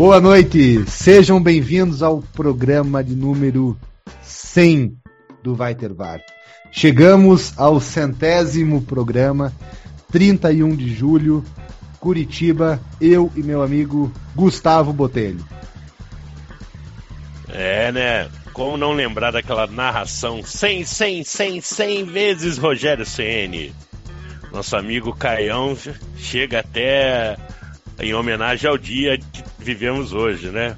Boa noite, sejam bem-vindos ao programa de número 100 do Vai Ter. Chegamos ao centésimo programa, 31 de julho, Curitiba, eu e meu amigo Gustavo Botelho. É, né? Como não lembrar daquela narração 100, 100, 100, 100 vezes Rogério CN? Nosso amigo Caião chega até em homenagem ao dia que vivemos hoje, né?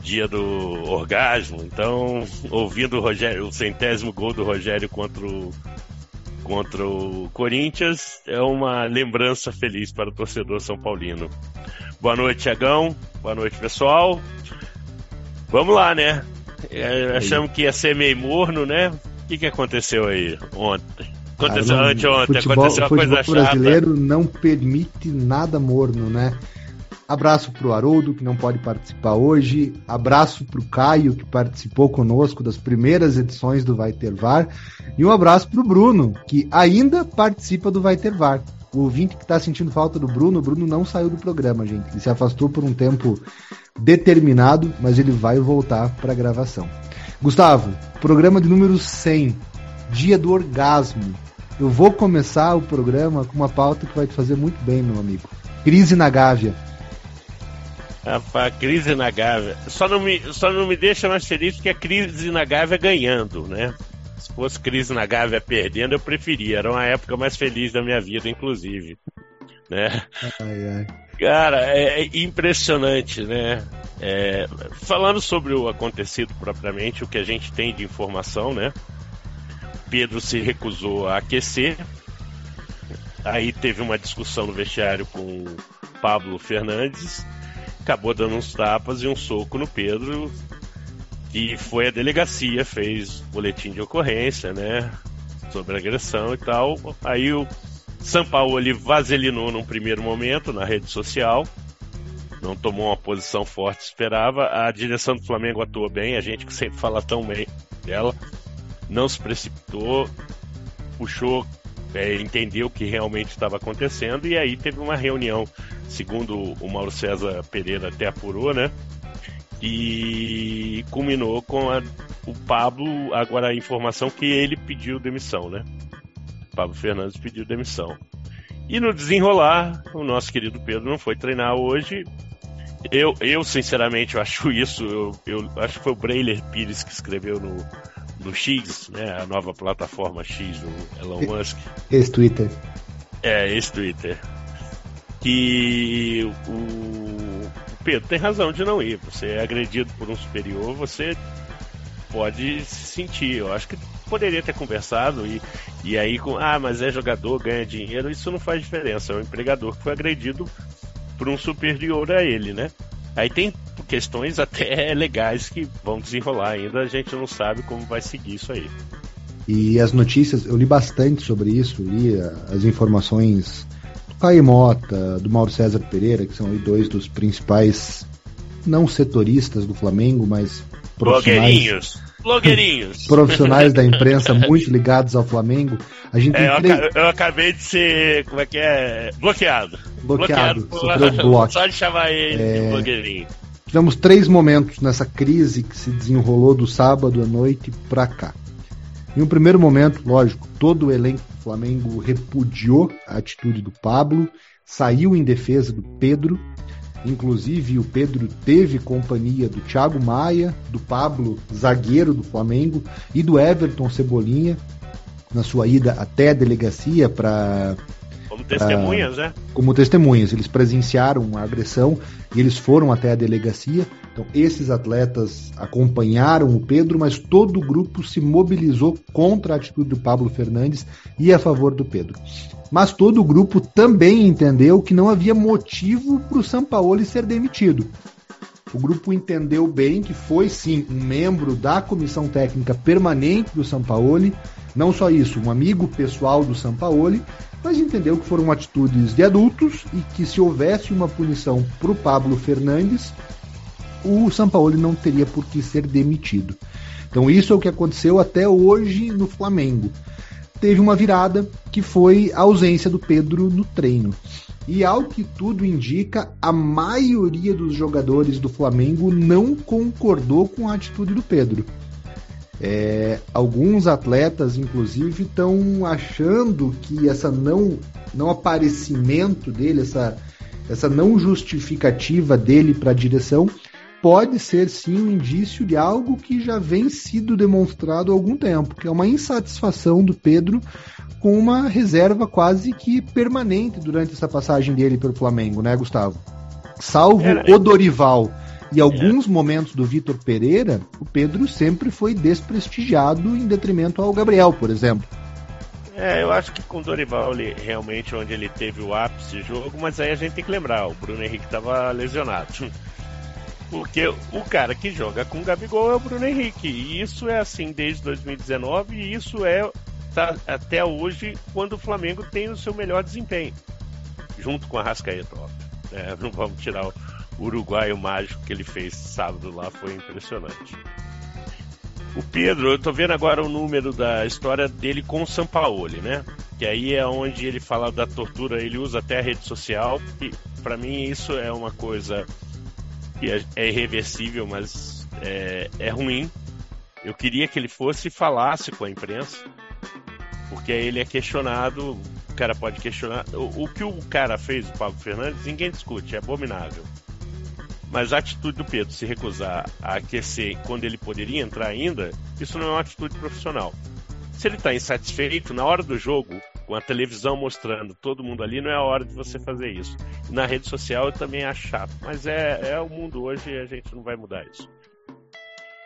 Dia do orgasmo. Então, ouvindo o, Rogério, o centésimo gol do Rogério contra o, contra o Corinthians é uma lembrança feliz para o torcedor São Paulino. Boa noite, Tiagão. Boa noite, pessoal. Vamos lá, né? É, achamos que ia ser meio morno, né? O que, que aconteceu aí ontem? Aconteceu Cara, anteontem, futebol, aconteceu uma futebol coisa chata. brasileiro não permite nada morno, né? Abraço pro Haroldo, que não pode participar hoje. Abraço pro Caio, que participou conosco das primeiras edições do Vai Ter VAR. E um abraço pro Bruno, que ainda participa do Vai Ter VAR. O ouvinte que tá sentindo falta do Bruno, o Bruno não saiu do programa, gente. Ele se afastou por um tempo determinado, mas ele vai voltar pra gravação. Gustavo, programa de número 100, dia do orgasmo. Eu vou começar o programa com uma pauta que vai te fazer muito bem, meu amigo. Crise na Gávea. A crise na Gávea. Só não, me, só não me deixa mais feliz que a crise na Gávea ganhando, né? Se fosse crise na Gávea perdendo, eu preferia. Era uma época mais feliz da minha vida, inclusive. Né? Ai, ai. Cara, é, é impressionante, né? É, falando sobre o acontecido propriamente, o que a gente tem de informação, né? Pedro se recusou a aquecer. Aí teve uma discussão no vestiário com Pablo Fernandes. Acabou dando uns tapas e um soco no Pedro. E foi a delegacia, fez boletim de ocorrência, né? Sobre agressão e tal. Aí o São Paulo ele vaselinou num primeiro momento na rede social. Não tomou uma posição forte, esperava. A direção do Flamengo atuou bem, a gente que sempre fala tão bem dela não se precipitou, puxou, é, entendeu o que realmente estava acontecendo e aí teve uma reunião, segundo o Mauro César Pereira até apurou, né? E culminou com a, o Pablo, agora a informação que ele pediu demissão, né? Pablo Fernandes pediu demissão. E no desenrolar, o nosso querido Pedro não foi treinar hoje. Eu, eu sinceramente, eu acho isso. Eu, eu acho que foi o Breiler Pires que escreveu no, no X, né, a nova plataforma X do Elon Musk. Esse Twitter. É, esse Twitter. Que o, o Pedro tem razão de não ir. Você é agredido por um superior, você pode se sentir. Eu acho que poderia ter conversado e, e aí com, ah, mas é jogador, ganha dinheiro, isso não faz diferença. É um empregador que foi agredido por um superior a ele, né? Aí tem questões até legais que vão desenrolar ainda, a gente não sabe como vai seguir isso aí. E as notícias, eu li bastante sobre isso, li as informações do Caio Mota, do Mauro César Pereira, que são aí dois dos principais, não setoristas do Flamengo, mas Blogueirinhos. Blogueirinhos. profissionais da imprensa muito ligados ao Flamengo. A gente É, eu, tem três- aca- eu acabei de ser, como é que é? Bloqueado. Bloqueado, por- bloco. Só de chamar ele É. de blogueirinho. Tivemos três momentos nessa crise que se desenrolou do sábado à noite pra cá. Em um primeiro momento, lógico, todo o elenco do Flamengo repudiou a atitude do Pablo, saiu em defesa do Pedro. Inclusive, o Pedro teve companhia do Thiago Maia, do Pablo, zagueiro do Flamengo, e do Everton Cebolinha, na sua ida até a delegacia para Como testemunhas, né? Como testemunhas. Eles presenciaram a agressão e eles foram até a delegacia. Então, esses atletas acompanharam o Pedro, mas todo o grupo se mobilizou contra a atitude do Pablo Fernandes e a favor do Pedro. Mas todo o grupo também entendeu que não havia motivo para o Sampaoli ser demitido. O grupo entendeu bem que foi sim um membro da comissão técnica permanente do Sampaoli, não só isso, um amigo pessoal do Sampaoli, mas entendeu que foram atitudes de adultos e que se houvesse uma punição para o Pablo Fernandes, o Sampaoli não teria por que ser demitido. Então isso é o que aconteceu até hoje no Flamengo. Teve uma virada que foi a ausência do Pedro no treino. E ao que tudo indica, a maioria dos jogadores do Flamengo não concordou com a atitude do Pedro. É, alguns atletas, inclusive, estão achando que essa não, não aparecimento dele, essa, essa não justificativa dele para a direção, pode ser sim um indício de algo que já vem sido demonstrado há algum tempo, que é uma insatisfação do Pedro com uma reserva quase que permanente durante essa passagem dele pelo Flamengo, né, Gustavo? Salvo o Dorival e alguns momentos do Vitor Pereira, o Pedro sempre foi desprestigiado em detrimento ao Gabriel, por exemplo. É, eu acho que com o Dorival ele, realmente onde ele teve o ápice jogo, mas aí a gente tem que lembrar, o Bruno Henrique estava lesionado. Porque o cara que joga com o Gabigol é o Bruno Henrique. E isso é assim desde 2019 e isso é tá, até hoje quando o Flamengo tem o seu melhor desempenho. Junto com a Rascaeta, óbvio. É, não vamos tirar o uruguaio mágico que ele fez sábado lá, foi impressionante. O Pedro, eu tô vendo agora o número da história dele com o Sampaoli, né? Que aí é onde ele fala da tortura, ele usa até a rede social. E para mim isso é uma coisa que é, é irreversível, mas é, é ruim. Eu queria que ele fosse e falasse com a imprensa, porque aí ele é questionado, o cara pode questionar. O, o que o cara fez, o Pablo Fernandes, ninguém discute, é abominável. Mas a atitude do Pedro se recusar a aquecer quando ele poderia entrar ainda, isso não é uma atitude profissional. Se ele está insatisfeito, na hora do jogo, com a televisão mostrando todo mundo ali, não é a hora de você fazer isso. Na rede social eu também acho chato, mas é, é o mundo hoje e a gente não vai mudar isso.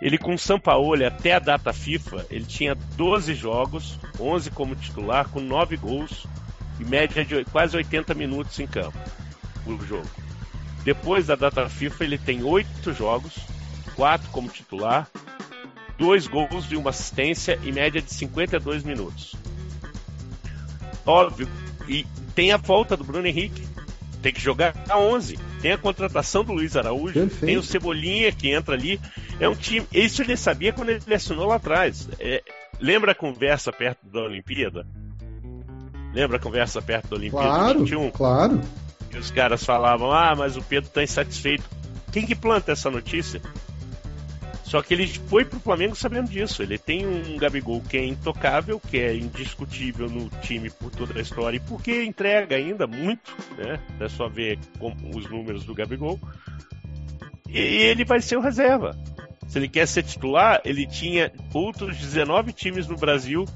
Ele com o Sampaoli até a data FIFA, ele tinha 12 jogos, 11 como titular, com 9 gols e média de quase 80 minutos em campo por jogo. Depois da data FIFA, ele tem 8 jogos, 4 como titular, 2 gols e uma assistência e média de 52 minutos. Óbvio, e tem a volta do Bruno Henrique, tem que jogar a 11. Tem a contratação do Luiz Araújo, Perfeito. tem o Cebolinha que entra ali. É um time. Isso ele sabia quando ele assinou lá atrás. É, lembra a conversa perto da Olimpíada? Lembra a conversa perto da Olimpíada claro, 21? Claro. Que os caras falavam: ah, mas o Pedro está insatisfeito. Quem que planta essa notícia? Só que ele foi pro Flamengo sabendo disso. Ele tem um Gabigol que é intocável, que é indiscutível no time por toda a história e porque entrega ainda muito, né? É só ver os números do Gabigol. E ele vai ser o reserva. Se ele quer ser titular, ele tinha outros 19 times no Brasil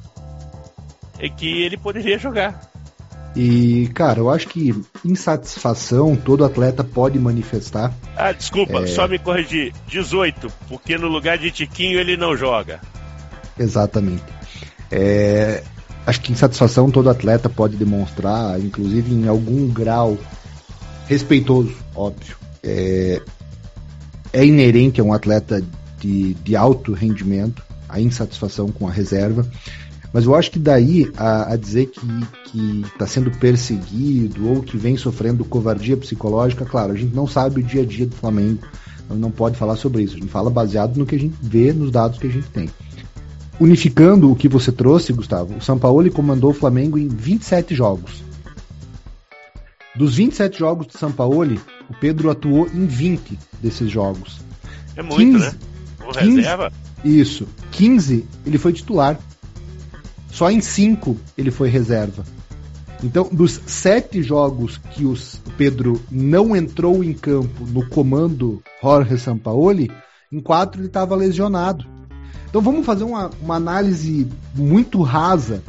que ele poderia jogar. E, cara, eu acho que insatisfação todo atleta pode manifestar. Ah, desculpa, é... só me corrigir. 18, porque no lugar de Tiquinho ele não joga. Exatamente. É... Acho que insatisfação todo atleta pode demonstrar, inclusive em algum grau respeitoso, óbvio. É, é inerente a um atleta de, de alto rendimento a insatisfação com a reserva. Mas eu acho que daí a, a dizer que está sendo perseguido ou que vem sofrendo covardia psicológica, claro, a gente não sabe o dia a dia do Flamengo, não pode falar sobre isso. A gente fala baseado no que a gente vê, nos dados que a gente tem. Unificando o que você trouxe, Gustavo, o São Paulo comandou o Flamengo em 27 jogos. Dos 27 jogos do São Paulo, o Pedro atuou em 20 desses jogos. É muito, 15, né? O 15, reserva? Isso. 15 ele foi titular. Só em cinco ele foi reserva. Então, dos sete jogos que o Pedro não entrou em campo no comando Jorge Sampaoli, em quatro ele estava lesionado. Então vamos fazer uma, uma análise muito rasa.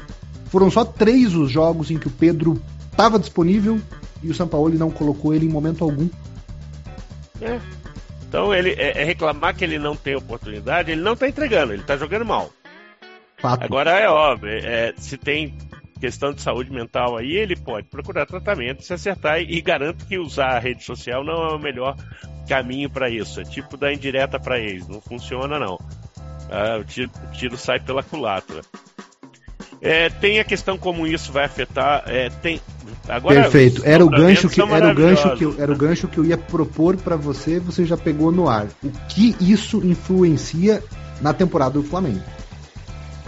Foram só três os jogos em que o Pedro estava disponível e o Sampaoli não colocou ele em momento algum. É. Então ele é, é reclamar que ele não tem oportunidade, ele não está entregando, ele está jogando mal. Fato. Agora é óbvio, é, se tem questão de saúde mental aí, ele pode procurar tratamento, se acertar e, e garanto que usar a rede social não é o melhor caminho para isso. É tipo dar indireta para eles, não funciona não. Ah, o, tiro, o, tiro, sai pela culatra. É, tem a questão como isso vai afetar. É, tem, agora, Perfeito. Era o gancho que era o gancho que eu, era o gancho que eu ia propor para você. Você já pegou no ar. O que isso influencia na temporada do Flamengo?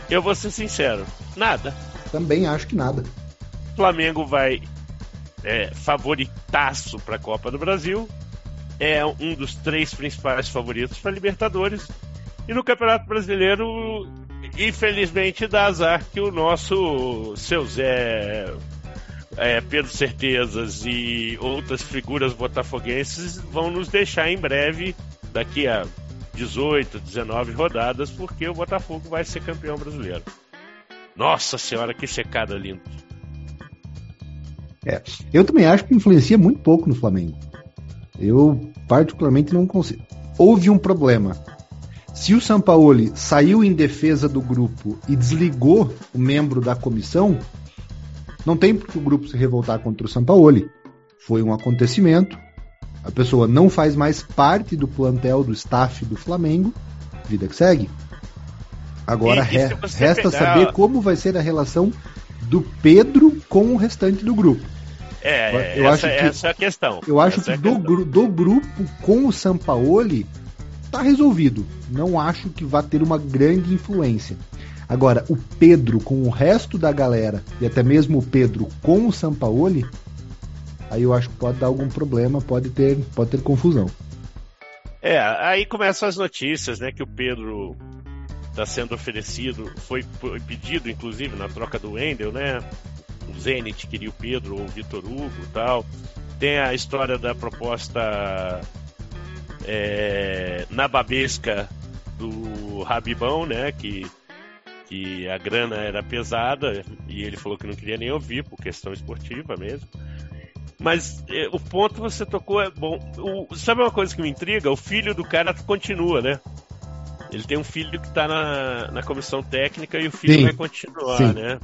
Eu vou ser sincero, nada. Também acho que nada. O Flamengo vai é, favoritaço para a Copa do Brasil. É um dos três principais favoritos para Libertadores. E no Campeonato Brasileiro, infelizmente, dá azar que o nosso seu Zé, é, Pedro Certezas e outras figuras botafoguenses vão nos deixar em breve, daqui a 18, 19 rodadas, porque o Botafogo vai ser campeão brasileiro. Nossa senhora, que secada linda. É, eu também acho que influencia muito pouco no Flamengo. Eu particularmente não consigo. Houve um problema. Se o Sampaoli saiu em defesa do grupo e desligou o membro da comissão, não tem por que o grupo se revoltar contra o Sampaoli. Foi um acontecimento. A pessoa não faz mais parte do plantel do staff do Flamengo. Vida que segue. Agora e, e resta pegar... saber como vai ser a relação do Pedro com o restante do grupo. É, eu essa, acho que, essa é a questão. Eu acho essa que é do, do grupo com o Sampaoli tá resolvido. Não acho que vá ter uma grande influência. Agora, o Pedro com o resto da galera, e até mesmo o Pedro com o Sampaoli, aí eu acho que pode dar algum problema, pode ter, pode ter confusão. É, aí começam as notícias, né, que o Pedro está sendo oferecido, foi pedido inclusive na troca do Wendel, né? O Zenit queria o Pedro ou o Vitor Hugo tal. Tem a história da proposta é, na babesca do Rabibão, né? Que, que a grana era pesada e ele falou que não queria nem ouvir por questão esportiva mesmo. Mas é, o ponto que você tocou é bom. O, sabe uma coisa que me intriga? O filho do cara continua, né? Ele tem um filho que está na, na comissão técnica e o filho Sim. vai continuar, Sim. né?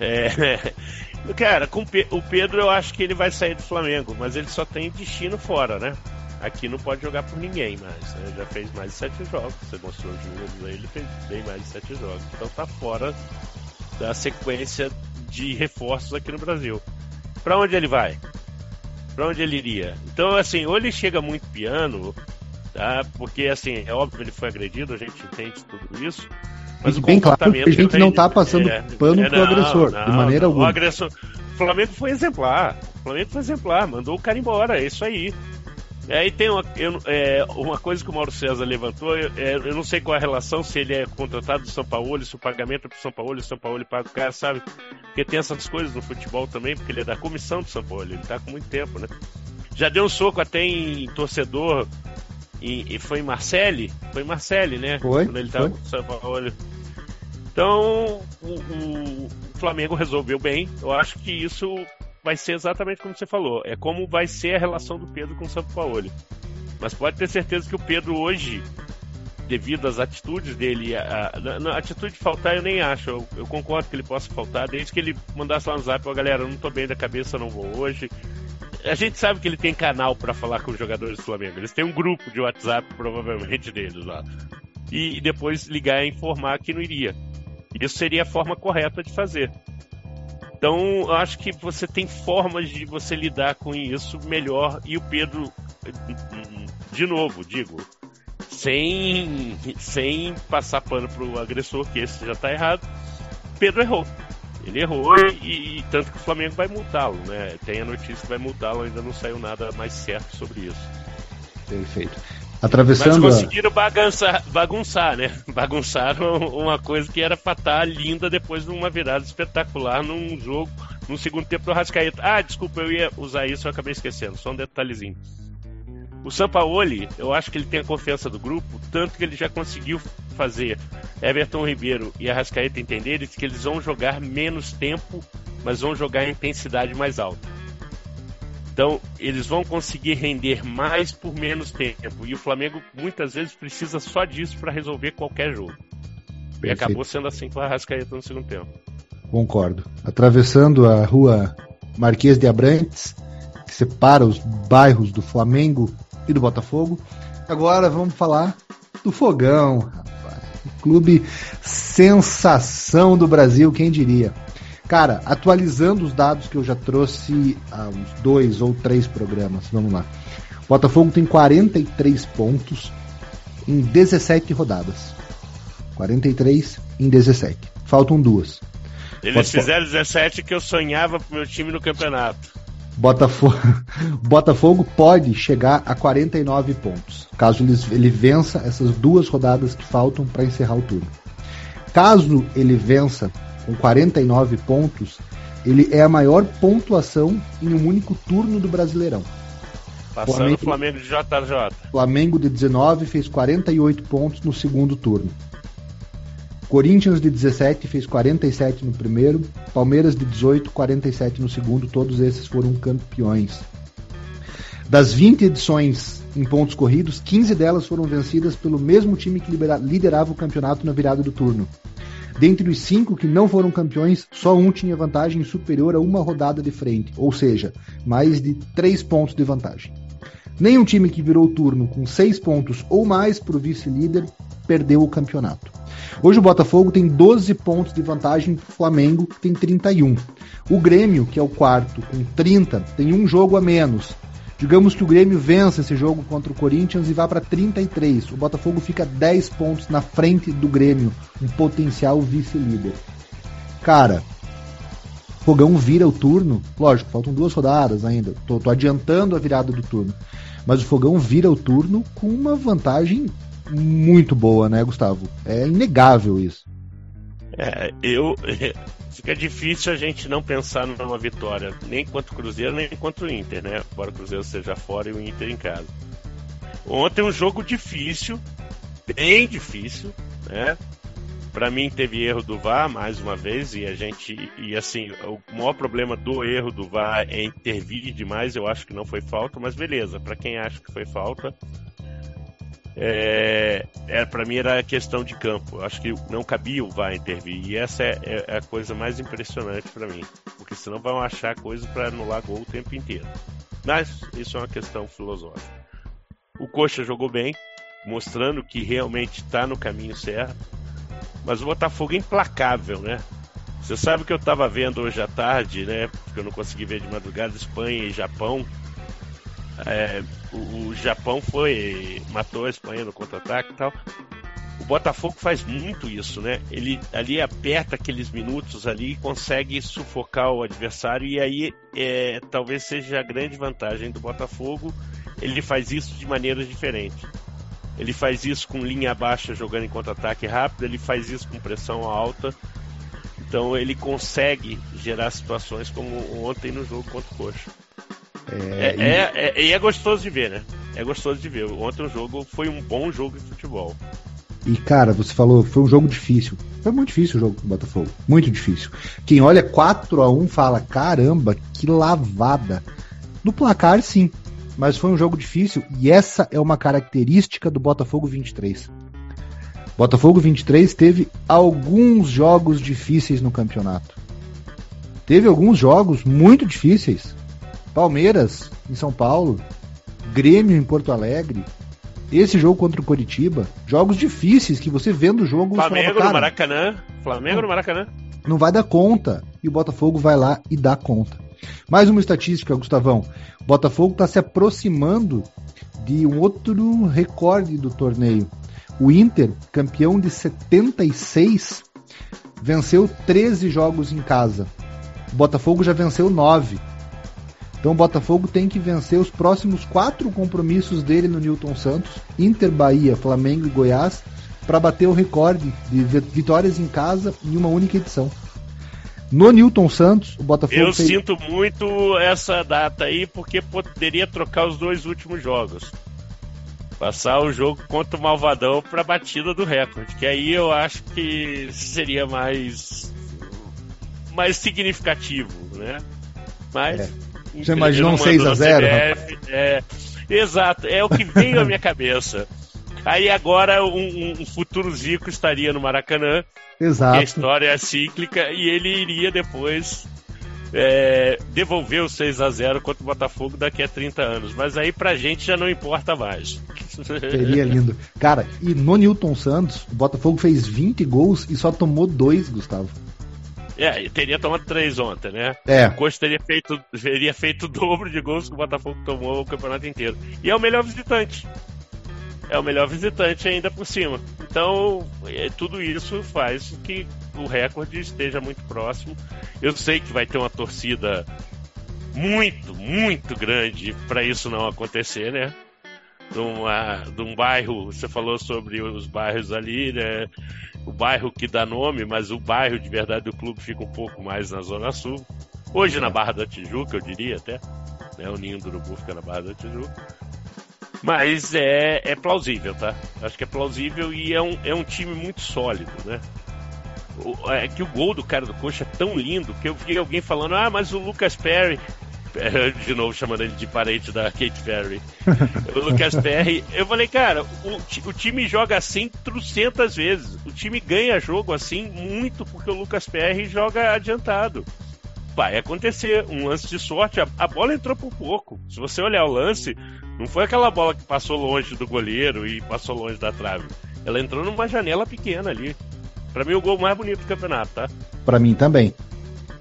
É, cara, com o Pedro eu acho que ele vai sair do Flamengo, mas ele só tem destino fora, né? Aqui não pode jogar por ninguém mais. Né? Já fez mais de sete jogos. Você mostrou os números aí, ele fez bem mais de sete jogos. Então tá fora da sequência de reforços aqui no Brasil. Para onde ele vai? Para onde ele iria? Então, assim, ou ele chega muito piano, tá? Porque, assim, é óbvio que ele foi agredido, a gente entende tudo isso. Mas e bem claro que a gente não tá passando é, pano é, pro não, agressor, não, de maneira não, alguma. O agressor, o Flamengo foi exemplar. O Flamengo foi exemplar, mandou o cara embora, é isso aí. É, aí tem uma, eu, é, uma coisa que o Mauro César levantou, eu, é, eu, não sei qual a relação, se ele é contratado do São Paulo, se o pagamento é pro São Paulo, se o São Paulo paga o cara, sabe? Porque tem essas coisas no futebol também, porque ele é da comissão do São Paulo, ele tá com muito tempo, né? Já deu um soco até em torcedor, e, e foi em Marcelli, foi em Marcelli, né? Foi, Quando ele tava foi. com o São Paulo. Então, o, o Flamengo resolveu bem, eu acho que isso vai ser exatamente como você falou. É como vai ser a relação do Pedro com o São Paulo. Mas pode ter certeza que o Pedro hoje, devido às atitudes dele, a, a, a atitude de faltar eu nem acho. Eu, eu, concordo que ele possa faltar, desde que ele mandasse lá no zap, ó, galera, eu não tô bem da cabeça, não vou hoje. A gente sabe que ele tem canal para falar com os jogadores do Flamengo. Eles têm um grupo de WhatsApp, provavelmente, deles lá. E, e depois ligar e informar que não iria. Isso seria a forma correta de fazer. Então, acho que você tem formas de você lidar com isso melhor. E o Pedro, de novo, digo, sem, sem passar pano pro agressor, que esse já tá errado, Pedro errou. Ele errou e, e tanto que o Flamengo vai multá-lo, né? Tem a notícia que vai multá-lo, ainda não saiu nada mais certo sobre isso. Perfeito. Atravessando. Mas conseguiram bagunçar, bagunçar, né? Bagunçaram uma coisa que era pra estar linda depois de uma virada espetacular num jogo, no segundo tempo do Rascaeta. Ah, desculpa, eu ia usar isso, eu acabei esquecendo. Só um detalhezinho. O Sampaoli, eu acho que ele tem a confiança do grupo, tanto que ele já conseguiu fazer Everton Ribeiro e Arrascaeta entenderem que eles vão jogar menos tempo mas vão jogar em intensidade mais alta. Então, eles vão conseguir render mais por menos tempo. E o Flamengo muitas vezes precisa só disso para resolver qualquer jogo. Perfeito. E acabou sendo assim com a Rascaeta no segundo tempo. Concordo. Atravessando a rua Marquês de Abrantes, que separa os bairros do Flamengo e do Botafogo. Agora vamos falar do Fogão, rapaz. Clube sensação do Brasil, quem diria? Cara, atualizando os dados que eu já trouxe há uns dois ou três programas, vamos lá. O Botafogo tem 43 pontos em 17 rodadas. 43 em 17. Faltam duas. Eles Botafogo. fizeram 17 que eu sonhava pro meu time no campeonato. Botafogo, Botafogo pode chegar a 49 pontos, caso ele, ele vença essas duas rodadas que faltam para encerrar o turno. Caso ele vença com 49 pontos, ele é a maior pontuação em um único turno do Brasileirão. Passando Flamengo, o Flamengo de JJ. Flamengo de 19 fez 48 pontos no segundo turno. Corinthians de 17 fez 47 no primeiro, Palmeiras de 18, 47 no segundo, todos esses foram campeões. Das 20 edições em pontos corridos, 15 delas foram vencidas pelo mesmo time que liderava o campeonato na virada do turno. Dentre os cinco que não foram campeões, só um tinha vantagem superior a uma rodada de frente, ou seja, mais de três pontos de vantagem. Nenhum time que virou turno com seis pontos ou mais para o vice-líder perdeu o campeonato. Hoje o Botafogo tem 12 pontos de vantagem, o Flamengo tem 31. O Grêmio, que é o quarto, com 30, tem um jogo a menos, Digamos que o Grêmio vença esse jogo contra o Corinthians e vá para 33. O Botafogo fica 10 pontos na frente do Grêmio, um potencial vice-líder. Cara, Fogão vira o turno. Lógico, faltam duas rodadas ainda. Tô, tô, adiantando a virada do turno. Mas o Fogão vira o turno com uma vantagem muito boa, né, Gustavo? É inegável isso. É, eu. Fica difícil a gente não pensar numa vitória, nem contra o Cruzeiro, nem contra o Inter, né? Embora o Cruzeiro seja fora e o Inter em casa. Ontem um jogo difícil, bem difícil, né? Para mim teve erro do VAR mais uma vez e a gente e assim o maior problema do erro do VAR é intervir demais. Eu acho que não foi falta, mas beleza. Para quem acha que foi falta, é, é para mim era questão de campo. Acho que não cabia o VAR intervir. E essa é, é, é a coisa mais impressionante para mim. Porque senão vão achar coisa para anular gol o tempo inteiro. Mas isso é uma questão filosófica. O Coxa jogou bem, mostrando que realmente está no caminho certo. Mas o Botafogo é implacável, né? Você sabe que eu estava vendo hoje à tarde, né? Porque eu não consegui ver de madrugada, Espanha e Japão. É, o, o, Japão foi. matou a Espanha no contra-ataque e tal. O Botafogo faz muito isso, né? Ele ali aperta aqueles minutos ali e consegue sufocar o adversário, e aí é, talvez seja a grande vantagem do Botafogo. Ele faz isso de maneiras diferentes. Ele faz isso com linha baixa jogando em contra-ataque rápido, ele faz isso com pressão alta. Então ele consegue gerar situações como ontem no jogo contra o Coxa. É, é, é, é, e é gostoso de ver, né? É gostoso de ver. Ontem o jogo foi um bom jogo de futebol. E cara, você falou, foi um jogo difícil. Foi muito difícil o jogo do Botafogo. Muito difícil. Quem olha 4 a 1 fala: caramba, que lavada. No placar, sim. Mas foi um jogo difícil e essa é uma característica do Botafogo 23. Botafogo 23 teve alguns jogos difíceis no campeonato. Teve alguns jogos muito difíceis. Palmeiras em São Paulo, Grêmio em Porto Alegre, esse jogo contra o Coritiba, jogos difíceis que você vendo o jogo. Flamengo fala, no Maracanã. Flamengo no Maracanã. Não vai dar conta. E o Botafogo vai lá e dá conta. Mais uma estatística, Gustavão. O Botafogo está se aproximando de um outro recorde do torneio. O Inter, campeão de 76, venceu 13 jogos em casa. O Botafogo já venceu 9. Então o Botafogo tem que vencer os próximos quatro compromissos dele no Newton Santos, Inter, Bahia, Flamengo e Goiás, para bater o recorde de vitórias em casa em uma única edição. No Newton Santos, o Botafogo. Eu fez... sinto muito essa data aí, porque poderia trocar os dois últimos jogos. Passar o jogo contra o Malvadão para batida do recorde, que aí eu acho que seria mais mais significativo, né? Mas. É. Você imaginou um 6x0? É, exato, é o que veio à minha cabeça. Aí agora um, um, futuro Zico estaria no Maracanã. Exato. a história é cíclica e ele iria depois é, devolver o 6 a 0 contra o Botafogo daqui a 30 anos. Mas aí pra gente já não importa mais. Seria lindo. Cara, e no Newton Santos, o Botafogo fez 20 gols e só tomou 2, Gustavo. É, teria tomado 3 ontem, né? É. O Coxa teria feito, teria feito o dobro de gols que o Botafogo tomou o campeonato inteiro. E é o melhor visitante é o melhor visitante ainda por cima. Então, é, tudo isso faz que o recorde esteja muito próximo. Eu sei que vai ter uma torcida muito, muito grande para isso não acontecer, né? De, uma, de um bairro, você falou sobre os bairros ali, né? O bairro que dá nome, mas o bairro de verdade do clube fica um pouco mais na Zona Sul. Hoje na Barra da Tijuca, eu diria até. Né? O Ninho do Urubu fica na Barra da Tijuca. Mas é, é plausível, tá? Acho que é plausível e é um, é um time muito sólido, né? O, é que o gol do cara do Coxa é tão lindo que eu vi alguém falando, ah, mas o Lucas Perry. De novo chamando ele de parente da Kate Perry. o Lucas Perry. Eu falei, cara, o, o time joga assim trocentas vezes. O time ganha jogo assim muito porque o Lucas Perry joga adiantado vai acontecer um lance de sorte. A, a, bola entrou por pouco. Se você olhar o lance, não foi aquela bola que passou longe do goleiro e passou longe da trave. Ela entrou numa janela pequena ali. Para mim, o gol mais bonito do campeonato, tá? Para mim também.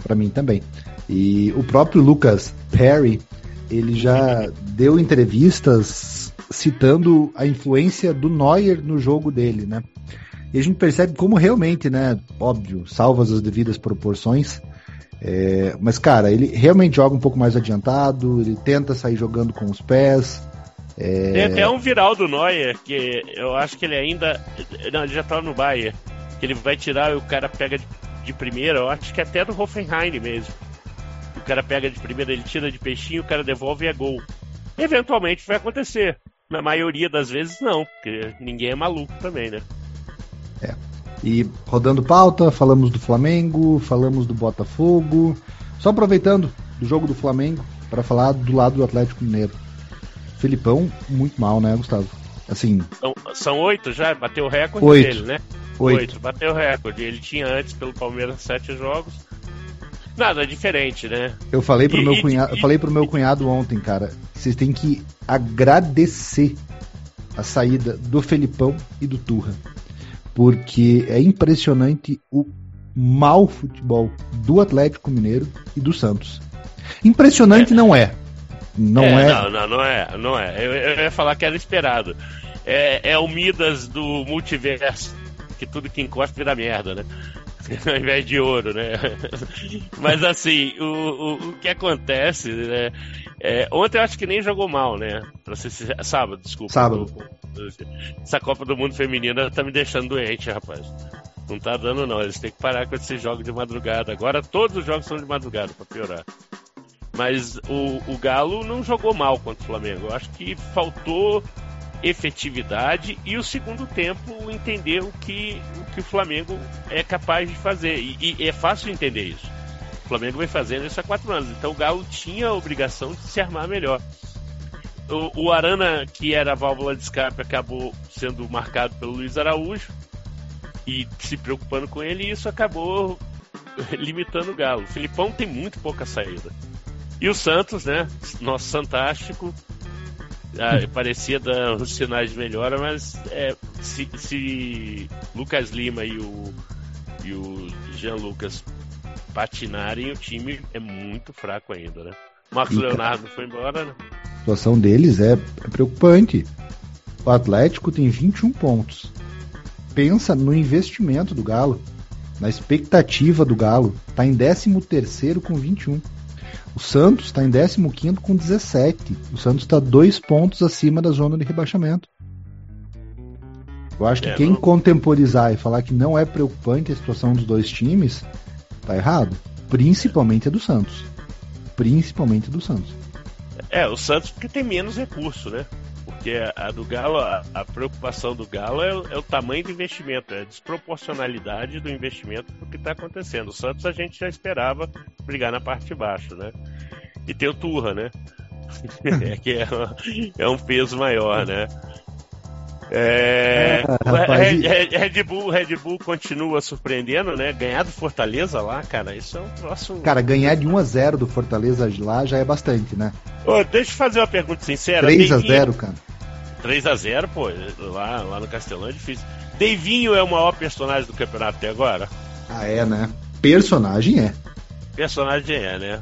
Para mim também. E o próprio Lucas Perry, ele já deu entrevistas citando a influência do Neuer no jogo dele, né? E a gente percebe como realmente, né? Óbvio, salvas as devidas proporções, é, mas, cara, ele realmente joga um pouco mais adiantado, ele tenta sair jogando com os pés. É... Tem até um viral do Neuer, que eu acho que ele ainda. Não, ele já tá no Bayern. Que ele vai tirar e o cara pega de, de primeira, eu acho que até do Hoffenheim mesmo. O cara pega de primeira, ele tira de peixinho, o cara devolve e é gol. Eventualmente vai acontecer. Na maioria das vezes não, porque ninguém é maluco também, né? É. E rodando pauta, falamos do Flamengo, falamos do Botafogo. Só aproveitando do jogo do Flamengo para falar do lado do Atlético Mineiro. Felipão, muito mal, né, Gustavo? Assim. São, são oito já? Bateu o recorde oito. dele, né? Oito. oito. Bateu o recorde. Ele tinha antes pelo Palmeiras sete jogos. Nada diferente, né? Eu falei pro, e, meu, cunhado, e, falei pro meu cunhado ontem, cara. Vocês têm que agradecer a saída do Felipão e do Turra porque é impressionante o mau futebol do Atlético Mineiro e do Santos. Impressionante é. não é. Não é, é. Não, não, não é. Não é. Eu, eu ia falar que era esperado. É, é o Midas do multiverso, que tudo que encosta vira merda, né? Ao invés de ouro, né? Mas assim, o, o, o que acontece, né? É, ontem eu acho que nem jogou mal, né? Pra ser sábado, desculpa. Sábado. Essa Copa do Mundo Feminina tá me deixando doente, rapaz. Não tá dando, não. Eles têm que parar com esses jogos de madrugada. Agora todos os jogos são de madrugada, pra piorar. Mas o, o Galo não jogou mal contra o Flamengo. Eu acho que faltou efetividade e o segundo tempo entender o que o, que o Flamengo é capaz de fazer. E, e é fácil entender isso. O Flamengo vem fazendo isso há quatro anos. Então o Galo tinha a obrigação de se armar melhor. O, o Arana, que era a válvula de escape, acabou sendo marcado pelo Luiz Araújo e se preocupando com ele, e isso acabou limitando o Galo. O Filipão tem muito pouca saída. E o Santos, né? Nosso Fantástico. Ah, parecia dar os sinais de melhora, mas é, se, se Lucas Lima e o, e o Jean Lucas patinarem, o time é muito fraco ainda, né? Marcos e, Leonardo foi embora, né? A situação deles é, é preocupante. O Atlético tem 21 pontos. Pensa no investimento do Galo, na expectativa do Galo. Está em 13 com 21. O Santos está em 15 com 17. O Santos está dois pontos acima da zona de rebaixamento. Eu acho que é, quem não... contemporizar e falar que não é preocupante a situação dos dois times Tá errado. Principalmente a do Santos. Principalmente do Santos. É, o Santos porque tem menos recurso, né? Porque a do Galo, a, preocupação do Galo é, é, o tamanho do investimento, é a desproporcionalidade do investimento do que está acontecendo. O Santos a gente já esperava brigar na parte de baixo, né? E tem o Turra, né? é que é, é um peso maior, né? É, ah, rapaz, Red, Red, Bull, Red Bull continua surpreendendo, né? Ganhar do Fortaleza lá, cara, isso é um próximo. Cara, ganhar de 1 a 0 do Fortaleza lá já é bastante, né? Ô, deixa eu fazer uma pergunta sincera. 3 a 0 cara. 3 a 0 pô, lá, lá no Castelão é difícil. Deivinho é o maior personagem do campeonato até agora? Ah, é, né? Personagem é. Personagem é, né?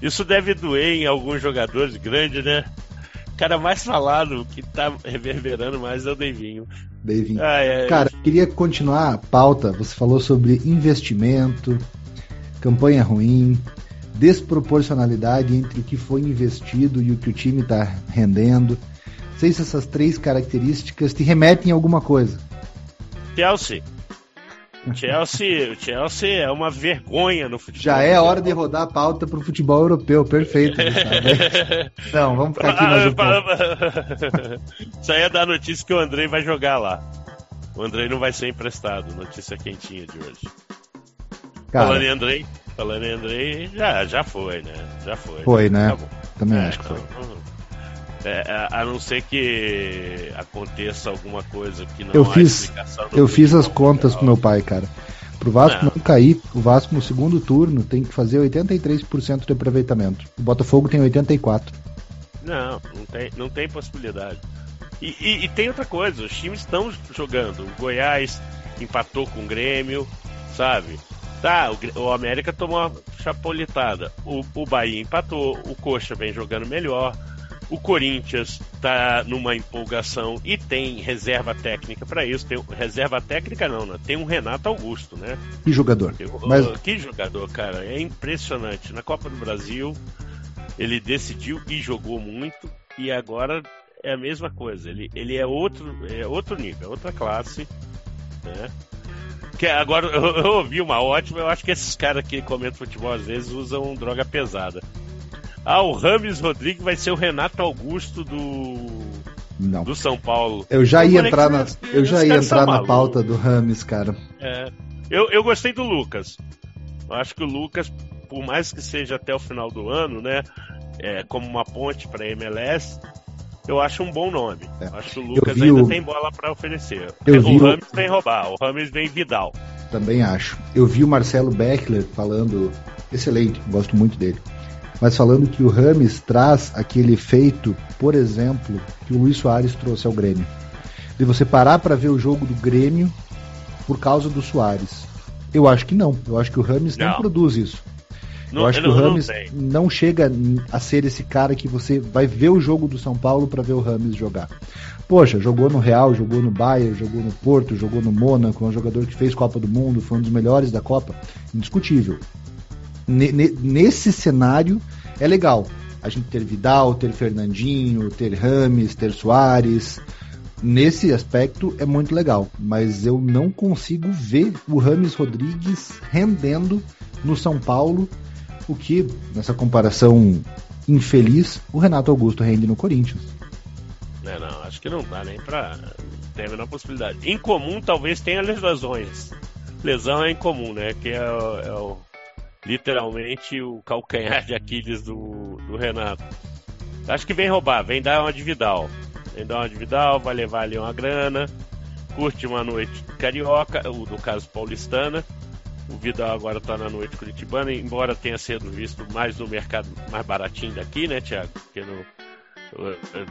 Isso deve doer em alguns jogadores grandes, né? Cara mais falado, que tá reverberando mais é o Deivinho. Deivinho. Ah, é, cara, é... queria continuar a pauta. Você falou sobre investimento, campanha ruim, desproporcionalidade entre o que foi investido e o que o time está rendendo. Não sei se essas três características te remetem a alguma coisa. Chelsea. Chelsea, Chelsea é uma vergonha no futebol. Já é hora de rodar a pauta pro futebol europeu, perfeito. Não, vamos ficar aqui mais um pouco. Isso aí é da notícia que o Andrei vai jogar lá. O Andrei não vai ser emprestado, notícia quentinha de hoje. Cara, falando em Andrei, falando em Andrei, já, já foi, né? Já foi. Foi, né? Também é, acho que foi. Então, é, é, a não ser que aconteça alguma coisa que não eu fiz, Eu fiz as contas com meu pai, cara. Pro Vasco não. não cair, o Vasco no segundo turno tem que fazer 83% de aproveitamento. O Botafogo tem 84%. Não, não tem, não tem possibilidade. E, e, e tem outra coisa, os times estão jogando. O Goiás empatou com o Grêmio, sabe? Tá, o, o América tomou uma chapolitada. O, o Bahia empatou, o Coxa vem jogando melhor. O Corinthians está numa empolgação e tem reserva técnica para isso. Tem reserva técnica não, né? Tem um Renato Augusto, né? Que jogador. Mas... Que jogador, cara. É impressionante. Na Copa do Brasil ele decidiu e jogou muito e agora é a mesma coisa. Ele, ele é outro é outro nível, é outra classe, né? Que agora eu, eu ouvi uma ótima. Eu acho que esses caras que comentam futebol às vezes usam droga pesada. Ah, o Rames Rodrigues vai ser o Renato Augusto do. Não. Do São Paulo. Eu já ia entrar na, eu já ia entrar na pauta do Rames, cara. É. Eu, eu gostei do Lucas. Eu acho que o Lucas, por mais que seja até o final do ano, né? É, como uma ponte para MLS, eu acho um bom nome. É. Acho que o Lucas ainda o... tem bola para oferecer. Eu o Rames o... vem roubar, o Rames vem Vidal. Também acho. Eu vi o Marcelo Beckler falando, excelente, gosto muito dele mas falando que o Rames traz aquele efeito, por exemplo, que o Luiz Soares trouxe ao Grêmio. De você parar para ver o jogo do Grêmio por causa do Soares. Eu acho que não. Eu acho que o Rames não, não produz isso. Não, eu acho que o Rames não, não, chega a ser esse cara que você vai ver o jogo do São Paulo para ver o Rames jogar. Poxa, jogou no Real, jogou no Bayern, jogou no Porto, jogou no Mônaco, é um jogador que fez Copa do Mundo, foi um dos melhores da Copa, indiscutível nesse cenário é legal. A gente ter Vidal, ter Fernandinho, ter Rames, ter Soares. Nesse aspecto é muito legal, mas eu não consigo ver o Rames Rodrigues rendendo no São Paulo o que, nessa comparação infeliz, o Renato Augusto rende no Corinthians. É, não, acho que não dá nem pra ter a menor possibilidade. Incomum talvez tenha lesões. Lesão é incomum, né? Que é, é o literalmente o calcanhar de Aquiles do, do Renato. Acho que vem roubar, vem dar uma de Vidal. Vem dar uma de Vidal, vai levar ali uma grana, curte uma noite carioca, ou no caso paulistana. O Vidal agora tá na noite curitibana, embora tenha sido visto mais no mercado mais baratinho daqui, né, Thiago? Porque no,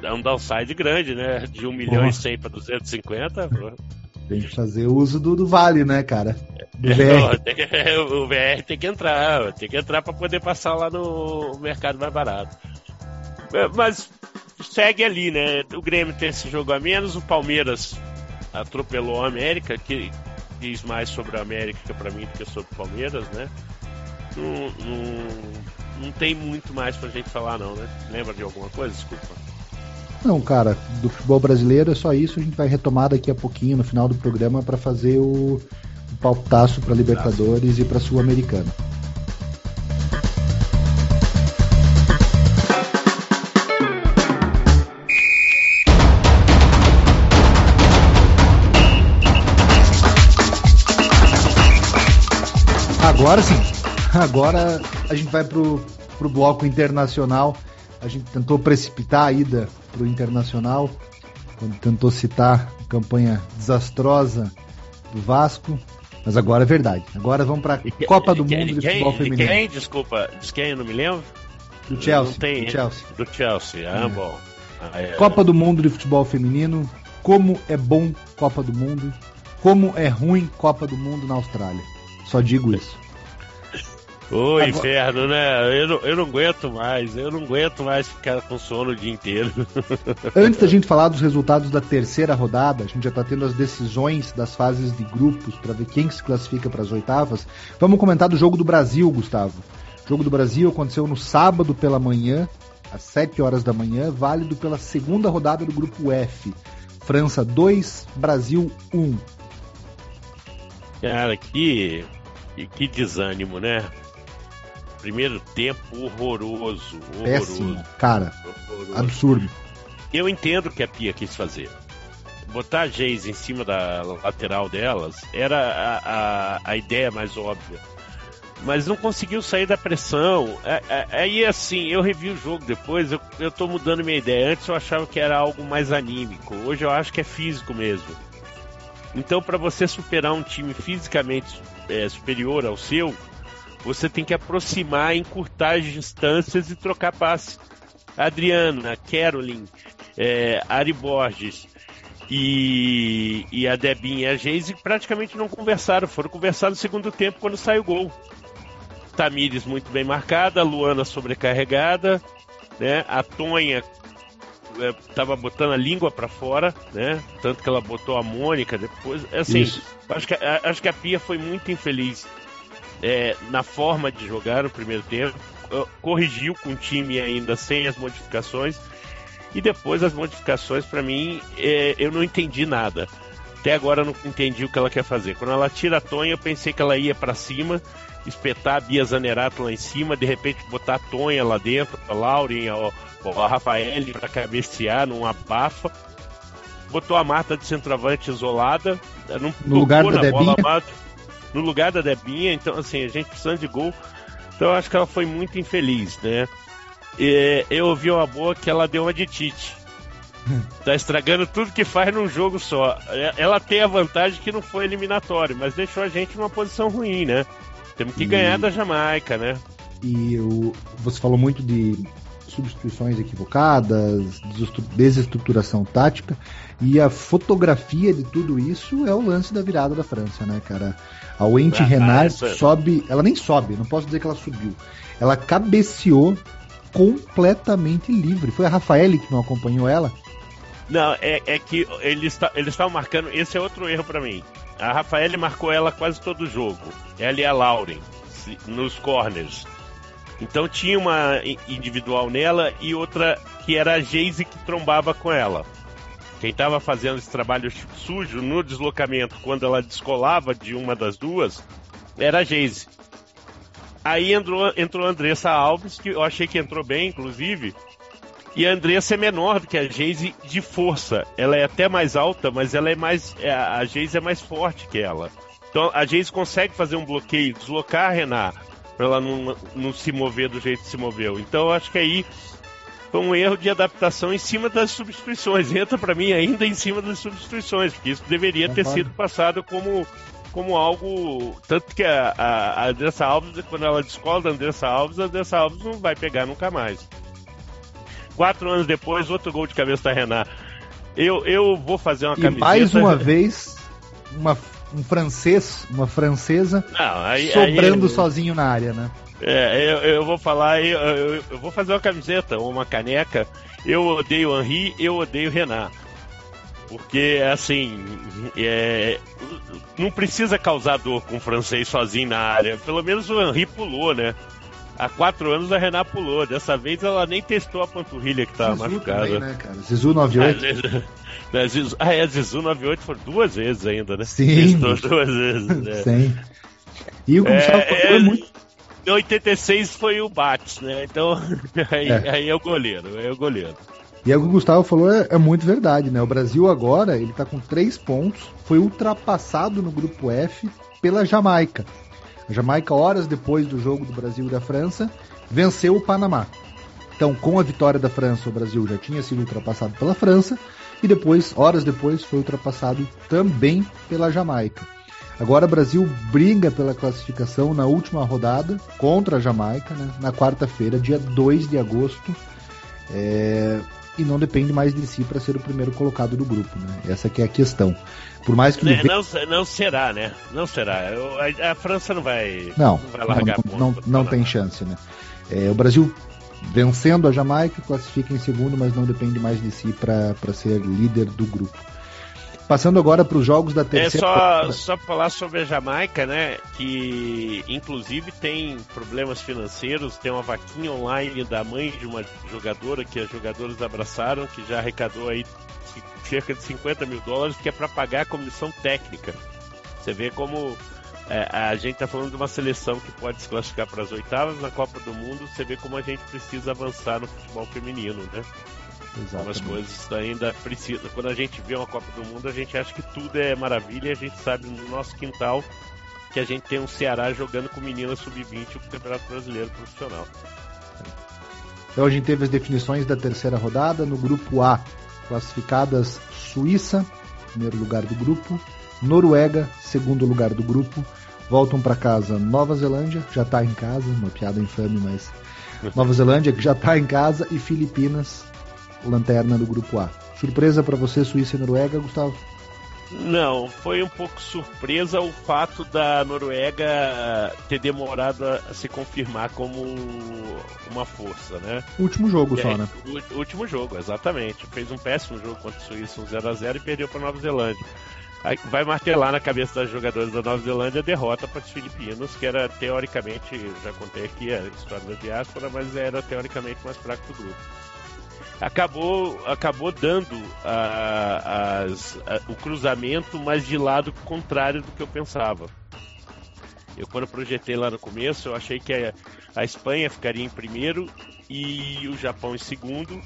é um downside grande, né? De 1 milhão e 100 para 250. Tem que fazer uso do, do vale, né, cara? VR. o VR tem que entrar, tem que entrar para poder passar lá no mercado mais barato. É, mas segue ali, né? O Grêmio tem esse jogo a menos, o Palmeiras atropelou a América, que diz mais sobre a América para mim do que sobre o Palmeiras, né? Não, não, não tem muito mais pra gente falar, não, né? Lembra de alguma coisa? Desculpa. Não, cara, do futebol brasileiro é só isso. A gente vai retomar daqui a pouquinho, no final do programa, para fazer o, pautaço para Libertadores e para Sul-Americana. Agora sim, agora a gente vai para o bloco internacional. A gente tentou precipitar a ida para o internacional, quando tentou citar a campanha desastrosa do Vasco, mas agora é verdade. Agora vamos para a Copa do Mundo de Futebol Feminino. Quem? Desculpa, de quem? Eu não me lembro? Do Chelsea. Não tem, do Chelsea. Do Chelsea, ah, É. bom. Ah, é. Copa do Mundo de Futebol Feminino. Como é bom Copa do Mundo. Como é ruim Copa do Mundo na Austrália. Só digo isso. Ô, Agora- inferno, né? Eu não, eu não aguento mais. Eu não aguento mais ficar com sono o dia inteiro. Antes da gente falar dos resultados da terceira rodada, a gente já está tendo as decisões das fases de grupos para ver quem se classifica para as oitavas. Vamos comentar do jogo do Brasil, Gustavo. O jogo do Brasil aconteceu no sábado pela manhã, às 7 horas da manhã, válido pela segunda rodada do grupo F. França 2, Brasil 1. Cara, que, que, que desânimo, né? Primeiro tempo horroroso. horroroso Péssimo, cara, horroroso. absurdo. Eu entendo o que a Pia quis fazer. Botar a Geise em cima da lateral delas era a, a, a ideia mais óbvia. Mas não conseguiu sair da pressão. É- é- Aí, assim, eu revi o jogo depois, eu, eu tô mudando minha ideia. Antes eu achava que era algo mais anímico. Hoje eu acho que é físico mesmo. Então, para você superar um time fisicamente é, superior ao seu, você tem que aproximar, encurtar as distâncias e trocar passe. Adriana, Carolyn, é, Ari Borges e, e a Debinha e a Geise praticamente não conversaram. Foram conversar no segundo tempo quando sai o gol. Tamires muito bem marcada, Luana sobrecarregada, né? A Tonha estava botando a língua para fora, né? Tanto que ela botou a Mônica depois. Assim, Isso. acho que, acho que a Pia foi muito infeliz é, na forma de jogar no primeiro tempo. Corrigiu com o time ainda sem as modificações. E depois as modificações, para mim, é, eu não entendi nada. Até agora eu não entendi o que ela quer fazer. Quando ela tira a Tonha, eu pensei que ela ia para cima, espetar a Bia Zanerato lá em cima, de repente botar a Tonha lá dentro, a Lauren, a, a Rafael para cabecear num abafa. Botou a Marta de centroavante isolada, não No lugar da na bola, Debinha? a Marta- no lugar da Debinha, então assim, a gente precisando de gol. Então eu acho que ela foi muito infeliz, né? E, eu ouvi uma boa que ela deu uma de Tite. Tá estragando tudo que faz num jogo só. É- Ela tem a vantagem que não foi eliminatório, mas deixou a gente numa posição ruim, né? Temos que E- ganhar da Jamaica, né? E o, você falou muito de substituições equivocadas, desestru- desestruturação tática, e a fotografia de tudo isso é o lance da virada da França, né, cara? A Wendy Ah, Renard sobe, ela nem sobe, não posso dizer que ela subiu. Ela cabeceou completamente livre. Foi a Rafaele que não acompanhou ela? Não, é, é que eles eles estavam marcando. Esse é outro erro pra mim. A Rafaele marcou ela quase todo o jogo. Ela e a Lauren, nos corners. Então tinha uma individual nela e outra que era a Geise que trombava com ela. Quem estava fazendo esse trabalho sujo no deslocamento, quando ela descolava de uma das duas, era a Geise. Aí entrou, entrou a Andressa Alves, que eu achei que entrou bem, inclusive. E a Andressa é menor do que a Geise de força. Ela é até mais alta, mas ela é mais. é, A Geise é mais forte que ela. Então a Geise consegue fazer um bloqueio, deslocar a Renan, pra ela não, não se mover do jeito que se moveu. Então eu acho que aí foi um erro de adaptação em cima das substituições. Entra pra mim ainda em cima das substituições, porque isso deveria ter sido passado como, como algo. Tanto que a, a, a Andressa Alves, quando ela descola da Andressa Alves, a Andressa Alves não vai pegar nunca mais. Quatro anos depois, outro gol de cabeça da Renan. Eu, eu vou fazer uma E camiseta. mais uma vez, uma, um francês, uma francesa, Não, aí, sobrando aí- sozinho na área, né? É, eu, eu vou falar, eu, eu, eu vou fazer uma camiseta, uma caneca. Eu odeio o Henri, eu odeio Renan. Porque, assim, é, não precisa causar dor com o francês sozinho na área. Pelo menos o Henri pulou, né? Há quatro anos a Renan pulou. Dessa vez ela nem testou a panturrilha que estava machucada. também, né, cara? Zizu 98. Ah, Zizu- Ah, é, a Zizu 98 foram duas vezes ainda, né? Sim. Testou duas vezes. né? Sim. E o É, Gustavo é, foi muito. Em 86 foi o Bates, né? Então, aí É. aí é o goleiro, é o goleiro. E é o que o Gustavo falou é, é muito verdade, né? O Brasil agora, ele tá com três pontos, foi ultrapassado no grupo F pela Jamaica. A Jamaica, horas depois do jogo do Brasil e da França, venceu o Panamá. Então, com a vitória da França, o Brasil já tinha sido ultrapassado pela França e depois, horas depois, foi ultrapassado também pela Jamaica. Agora o Brasil briga pela classificação na última rodada contra a Jamaica, né, na quarta-feira, dia 2 de agosto. É, e não depende mais de si para ser o primeiro colocado do grupo. Né? Essa que é a questão. Por mais que não, não, não, será, né? Não será. A, a França não vai, não, não vai largar não, não, não tem chance, né? É, o Brasil vencendo a Jamaica classifica em segundo, mas não depende mais de si para ser líder do grupo. Passando agora para os jogos da é terceira. É só, só falar sobre a Jamaica, né? Que inclusive tem problemas financeiros, tem uma vaquinha online da mãe de uma jogadora que as jogadoras abraçaram, que já arrecadou aí cerca de 50 mil dólares, que é para pagar a comissão técnica. Você vê como é, a gente está falando de uma seleção que pode se classificar para as oitavas na Copa do Mundo. Você vê como a gente precisa avançar no futebol feminino, né? Exatamente. Como as coisas ainda precisam. Quando a gente vê uma Copa do Mundo, a gente acha que tudo é maravilha e a gente sabe no nosso quintal que a gente tem um Ceará jogando com meninas sub-20 o Campeonato Brasileiro Profissional. Então a gente teve as definições da terceira rodada. No grupo A, classificadas Suíça, primeiro lugar do grupo, Noruega, segundo lugar do grupo. Voltam para casa Nova Zelândia, já está em casa, uma piada infame, mas Nova Zelândia que já está em casa e Filipinas, lanterna do grupo A. Surpresa para você, Suíça e Noruega, Gustavo? Não, foi um pouco surpresa o fato da Noruega ter demorado a se confirmar como uma força, né? Último jogo e só, né? Último jogo, exatamente. Fez um péssimo jogo contra a Suíça, um 0x0 e perdeu para Nova Zelândia. Aí vai martelar na cabeça das jogadoras da Nova Zelândia a derrota para os filipinos, que era teoricamente, já contei aqui a história da diáspora, mas era teoricamente mais fraco do grupo acabou, acabou dando a, a, o cruzamento, mas de lado contrário do que eu pensava. Eu quando projetei lá no começo, eu achei que a, a Espanha ficaria em primeiro e o Japão em segundo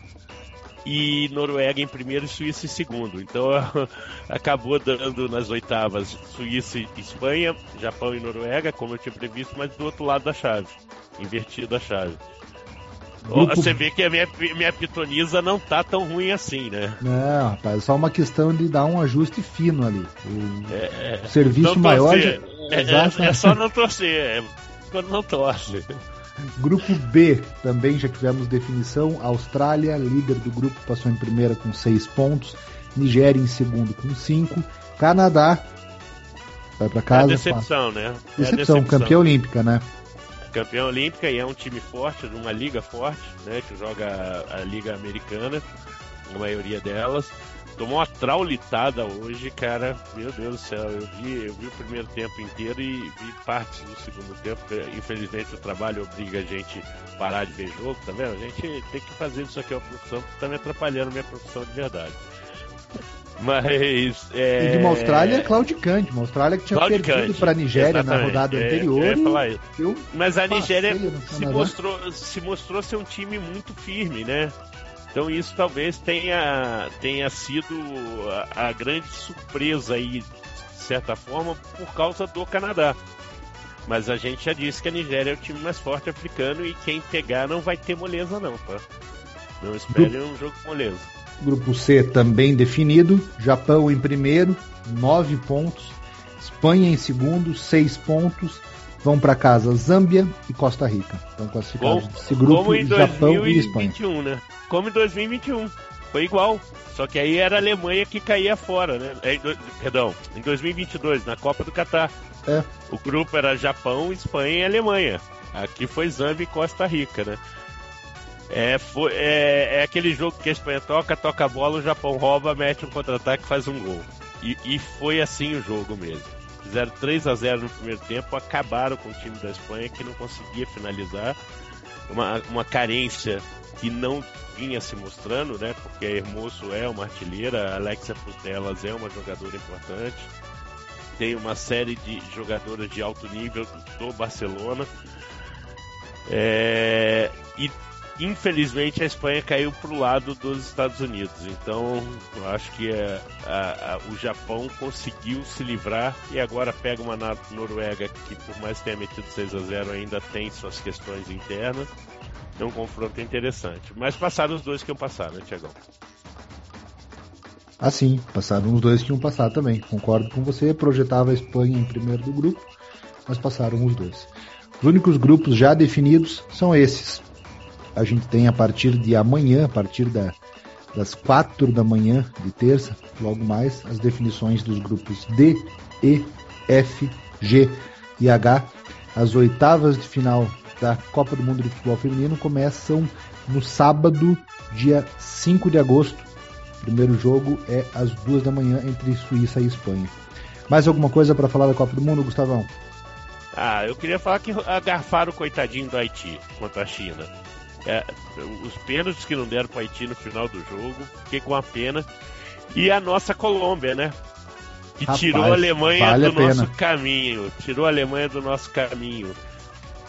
e Noruega em primeiro e Suíça em segundo. Então acabou dando nas oitavas Suíça e Espanha, Japão e Noruega, como eu tinha previsto, mas do outro lado da chave, invertido a chave. Grupo... Você vê que a minha, minha pitonisa não tá tão ruim assim, né? Não, rapaz, é só uma questão de dar um ajuste fino ali. O é, serviço maior. Já... É, é, é, só não torcer, é quando não torce. Grupo B, também já tivemos definição. Austrália, líder do grupo, passou em primeira com 6 pontos. Nigéria em segundo com 5. Canadá vai para casa. É a decepção, né? Decepção, é decepção, campeã olímpica, né? Campeã olímpica e é um time forte, de uma liga forte, né? Que joga a, liga americana, a maioria delas. Tomou uma traulitada hoje, cara. Meu Deus do céu, eu vi, eu vi o primeiro tempo inteiro e vi partes do segundo tempo. Infelizmente o trabalho obriga a gente parar de ver jogo, tá vendo? A gente tem que fazer isso aqui é uma profissão que tá me atrapalhando minha profissão de verdade. Mas. É... E de uma Austrália, Claudicante. Uma Austrália que tinha Claudicante, perdido para a Nigéria na rodada é, anterior. E... Mas a Nigéria se mostrou, se mostrou ser um time muito firme, né? Então isso talvez tenha, tenha sido a, a grande surpresa aí, de certa forma, por causa do Canadá. Mas a gente já disse que a Nigéria é o time mais forte africano e quem pegar não vai ter moleza não, tá? Não espere um jogo moleza. Grupo C também definido. Japão em primeiro, nove pontos. Espanha em segundo, seis pontos. Vão para casa Zâmbia e Costa Rica. Estão classificados como, esse grupo como em Japão 2021, e Espanha. Né? Como em 2021. Foi igual. Só que aí era a Alemanha que caía fora, né? É, perdão, em 2022, na Copa do Catar. É. O grupo era Japão, Espanha e Alemanha. Aqui foi Zâmbia e Costa Rica, né? É, foi, é, é, aquele jogo que a Espanha toca, toca a bola, o Japão rouba, mete um contra-ataque faz um gol. E, e, foi assim o jogo mesmo. Fizeram 3 a 0 no primeiro tempo, acabaram com o time da Espanha que não conseguia finalizar. Uma, uma carência que não vinha se mostrando, né? Porque a Hermoso é uma artilheira, a Alexia Putelas é uma jogadora importante. Tem uma série de jogadoras de alto nível do Barcelona. É, e infelizmente a Espanha caiu para o lado dos Estados Unidos. Então eu acho que a, a, a, o Japão conseguiu se livrar e agora pega uma Noruega que, por mais que tenha metido 6 a 0 ainda tem suas questões internas. É um confronto interessante. Mas passaram os dois que iam passar, né, Tiagão? Ah, sim, passaram os dois que iam passar também. Concordo com você, projetava a Espanha em primeiro do grupo, mas passaram os dois. Os únicos grupos já definidos são esses. A gente tem a partir de amanhã, a partir da, das quatro da manhã de terça, logo mais, as definições dos grupos D, E, F, G e H. As oitavas de final da Copa do Mundo de Futebol Feminino começam no sábado, dia 5 de agosto. O primeiro jogo é às duas da manhã entre Suíça e Espanha. Mais alguma coisa para falar da Copa do Mundo, Gustavão? Ah, eu queria falar que agarfaram o coitadinho do Haiti contra a China. É, os pênaltis que não deram para o Haiti no final do jogo, fiquei com a pena. E a nossa Colômbia, né? Que Rapaz, tirou a Alemanha vale do a nosso caminho. Tirou a Alemanha do nosso caminho.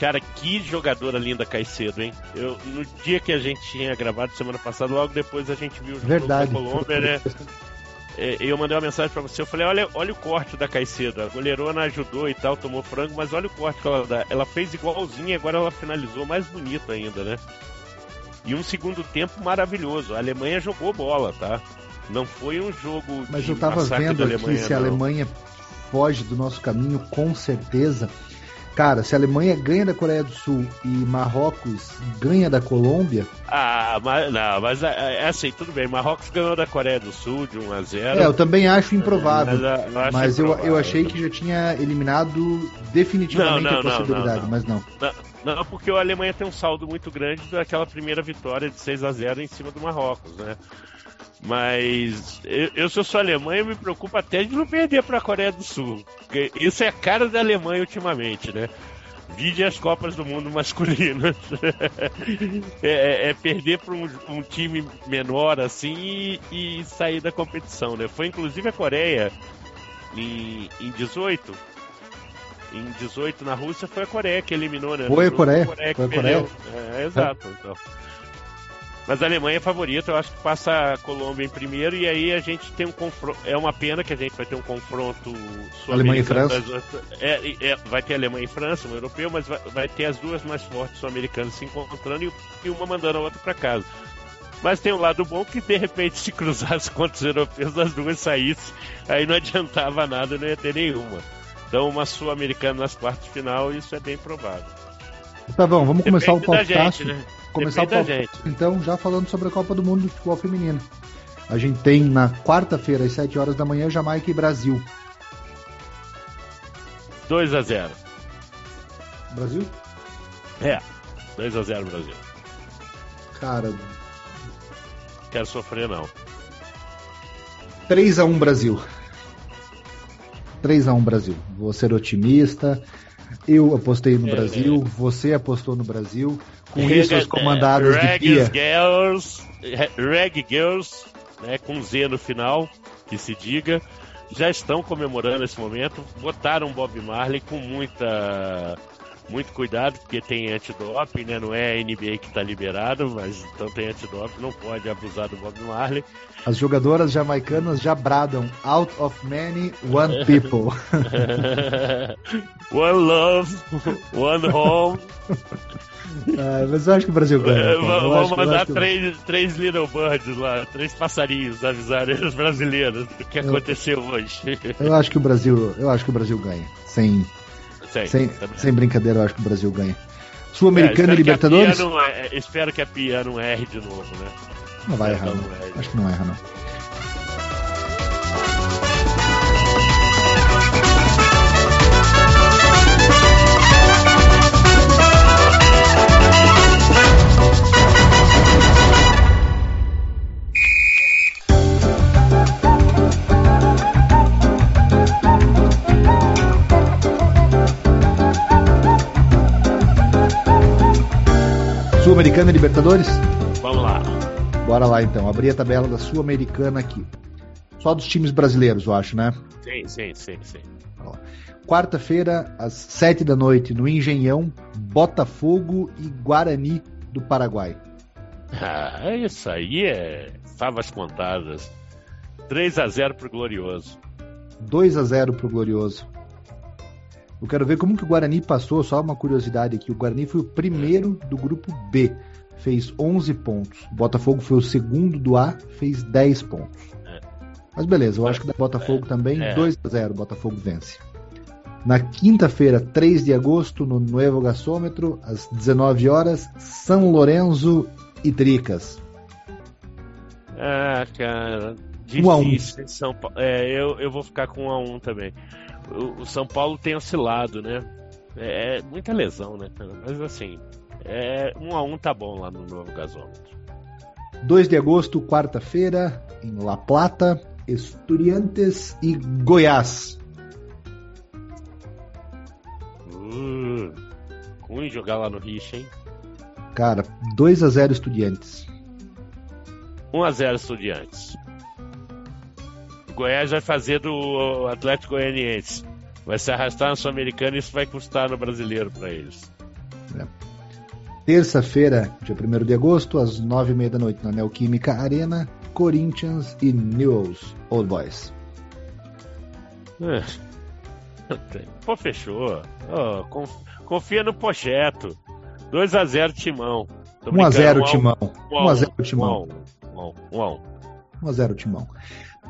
Cara, que jogadora linda Caicedo, hein? Eu, no dia que a gente tinha gravado semana passada, logo depois a gente viu o jogo Verdade. da Colômbia, né? É, eu mandei uma mensagem para você, eu falei, olha, olha o corte da Caicedo, a goleirona ajudou e tal, tomou frango, mas olha o corte que ela dá. Ela fez igualzinho e agora ela finalizou mais bonito ainda, né? E um segundo tempo maravilhoso. A Alemanha jogou bola, tá? Não foi um jogo Mas eu tava vendo aqui se a Alemanha foge do nosso caminho, com certeza Cara, se a Alemanha ganha da Coreia do Sul e Marrocos ganha da Colômbia. Ah, mas não, mas é, é assim, tudo bem. Marrocos ganhou da Coreia do Sul de 1 a 0 É, eu também acho improvável. Mas, eu, mas improvável. Eu, eu achei que já tinha eliminado definitivamente não, não, a possibilidade, não, mas não. Não, porque a Alemanha tem um saldo muito grande daquela primeira vitória de 6 a 0 em cima do Marrocos, né? Mas eu, eu sou só Alemanha, me preocupa até de não perder para a Coreia do Sul. Porque isso é a cara da Alemanha ultimamente, né? Vide as Copas do Mundo masculinas. é, é, é, perder para um, um, time menor assim e, e, sair da competição, né? Foi inclusive a Coreia em, em 18. Em 18 na Rússia foi a Coreia que eliminou, né? Foi a Coreia. Foi a Coreia. Foi a Coreia. É, exato. Então. Mas a Alemanha é favorita, eu acho que passa a Colômbia em primeiro e aí a gente tem um confronto. É uma pena que a gente vai ter um confronto Alemanha e França. É, é, vai ter Alemanha e França, um europeu, mas vai, vai ter as duas mais fortes sul-americanas se encontrando e, e uma mandando a outra para casa. Mas tem um lado bom que de repente se cruzasse contra os europeus, as duas saíssem, aí não adiantava nada, não ia ter nenhuma. Então uma sul-americana nas quartas de final, isso é bem provável. Tá bom, vamos Depende começar o palpitaço. Né? começar Depende o palpitaço, então, já falando sobre a Copa do Mundo de Futebol Feminino. A gente tem na quarta-feira, às 7 horas da manhã, Jamaica e Brasil. 2 a 0 Brasil? É, 2 a 0 Brasil. Cara. Quero sofrer, não. 3 a 1 Brasil. 3 a 1 Brasil. Vou ser otimista. Eu apostei no é, Brasil, é. você apostou no Brasil. Com isso, as comandadas é, de Pia. Girls, Reg Girls, né, com Z no final, que se diga, já estão comemorando esse momento. Botaram Bob Marley com muita muito cuidado, porque tem antidoping, né? Não é a NBA que está liberado, mas então tem antidoping, não pode abusar do Bob Marley. As jogadoras jamaicanas já bradam Out of many, one people. one love, one home. Ah, mas eu acho que o Brasil ganha. É, vamos mandar três, três Little Birds lá, três passarinhos avisarem os brasileiros do que aconteceu hoje. Eu acho que o Brasil, eu acho que o Brasil ganha, sem sem, sem, sem, brincadeira, eu acho que o Brasil ganha. Sul-Americana é, e Libertadores? Não, é, espero que a Pia não erre de novo, né? Não vai errar, não. Acho que não erra, não. Sul-Americana e Libertadores? Vamos lá. Bora lá então. Abrir a tabela da Sul-Americana aqui. Só dos times brasileiros, eu acho, né? Sim, sim, sim, sim. Quarta-feira, às sete da noite, no Engenhão, Botafogo e Guarani do Paraguai. Ah, isso aí é favas contadas. 3 a 0 pro Glorioso. 2 a 0 pro Glorioso. Eu quero ver como que o Guarani passou, só uma curiosidade aqui. O Guarani foi o primeiro do grupo B, fez 11 pontos. O Botafogo foi o segundo do A, fez 10 pontos. É. Mas beleza, eu acho que da Botafogo É. também, É. 2 a 0 o Botafogo vence. Na quinta-feira, 3 de agosto, no Nuevo Gasômetro, às 19 horas, São Lourenço e Tricas. Ah, cara. Um a um. Difícil São Paulo. É, eu, eu vou ficar com 1 a 1 também. O, o São Paulo tem oscilado, né? É, é muita lesão, né, cara? Mas assim, é, 1 a 1 tá bom lá no novo gasômetro. 2 de agosto, quarta-feira, em La Plata, Estudiantes e Goiás. Uh, ruim jogar lá no Richa, hein? Cara, 2 a 0 Estudiantes. 1 a 0 Estudiantes. Goiás vai fazer do Atlético Goianiense. Vai se arrastar no Sul-Americano e isso vai custar no brasileiro pra eles. Terça-feira, dia 1 de agosto, às 9h30 da noite, na Neoquímica Arena, Corinthians e Newell's Old Boys. É. Pô, fechou. Conf- confia no Pocheto. 2x0 Timão. Tô 1x0 brincando, Timão. um a um, 1x0 um a Timão. um, um a um, um a um. 1x0 Timão.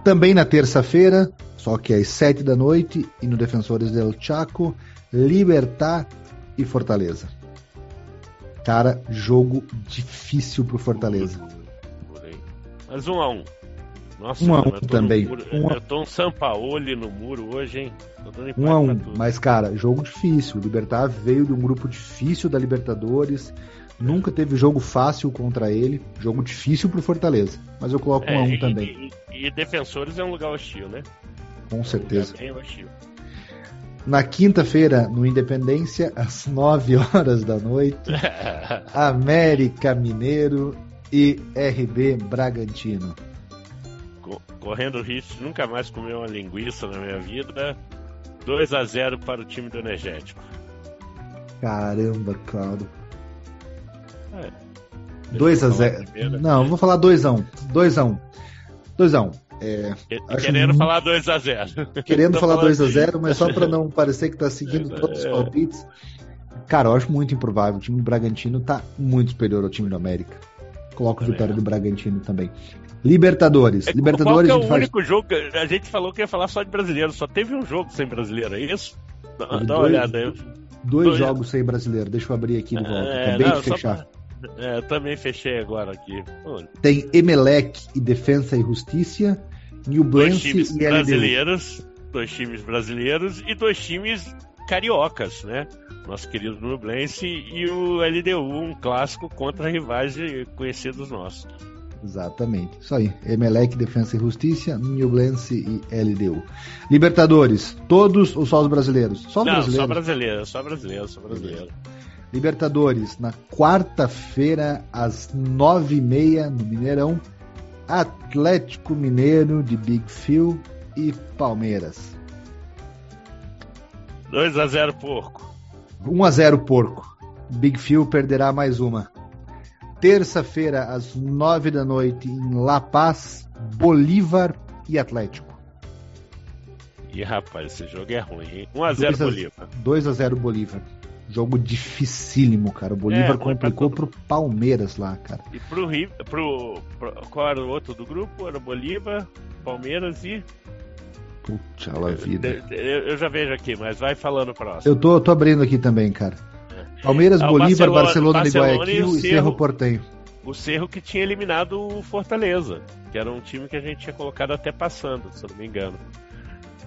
Também na terça-feira, só que às 7 da noite, e no Defensores del Chaco, Libertar e Fortaleza. Cara, jogo difícil pro Fortaleza. Mas 1 a 1 Nossa, Um a um também. muro- Um a- Eu tô um Sampaoli no muro hoje, hein? Tô dando 1 empate a 1 pra tudo. Mas, cara, jogo difícil. O Libertar veio de um grupo difícil da Libertadores. Nunca teve jogo fácil contra ele. Jogo difícil pro Fortaleza. Mas eu coloco 1 a 1 É, e- também, E, e Defensores é um lugar hostil, né? com certeza. Um lugar bem hostil. Na quinta-feira, no Independência, às 9 horas da noite, América Mineiro e RB Bragantino. Co- Correndo risco, nunca mais comer uma linguiça na minha vida. 2 a 0 para o time do Energético. Caramba, cara. É. 2 a Deixa eu falar 0. primeiro. Não, vou falar 2 a 1. 2 a 1. 2 a 1. É, Que- acho Querendo muito- falar 2 a 0 querendo Tô falar falando 2 a assim. 0, mas só pra não parecer que tá seguindo É, todos os é. palpites. Cara, eu acho muito improvável. O time do Bragantino tá muito superior ao time do América. Coloco Também vitória acho. do Bragantino também. Libertadores. É, Libertadores Qual é o faz único jogo que a gente falou que ia falar só de brasileiro? Só teve um jogo sem brasileiro, é isso? Dá, dá uma dois- olhada aí. dois, dois- jogos sem brasileiro. Deixa eu abrir aqui de volta. É, Acabei não, de fechar. pra- é, eu também fechei agora aqui. Pô, Tem Emelec e Defensa e Justiça. Newblense times e LDU. brasileiros, dois times brasileiros e dois times cariocas, né? Nosso querido Nublense e o LDU, um clássico contra rivais conhecidos nossos. Exatamente. Isso aí. Emelec, Defensa e Justiça, Newblense e LDU. Libertadores. Todos ou só os brasileiros? Só os Não, brasileiros. só brasileiro, só brasileiro, só brasileiro. Libertadores, na quarta-feira, às nove e meia, no Mineirão, Atlético Mineiro de Big Phil e Palmeiras. 2 a 0 porco. 1 a 0 Porco. Big Phil perderá mais uma. Terça-feira, às nove da noite, em La Paz, Bolívar e Atlético. Ih, rapaz, esse jogo é ruim, hein? 1 a 0 Dois a- Bolívar. 2 a 0 Bolívar. Jogo dificílimo, cara. O Bolívar É, complicou pro Palmeiras lá, cara. E pro Rio, pro, pro- qual era o outro do grupo? Era Bolívar, Palmeiras e Puxa la vida. eu, eu já vejo aqui, mas vai falando o próximo. Eu tô, tô abrindo aqui também, cara. Palmeiras, Ah, o Bolívar, Barcelona- Barcelona, Barcelona Guayaquil e o e Cerro. Cerro Portenho. O Cerro que tinha eliminado o Fortaleza, que era um time que a gente tinha colocado até passando, se eu não me engano.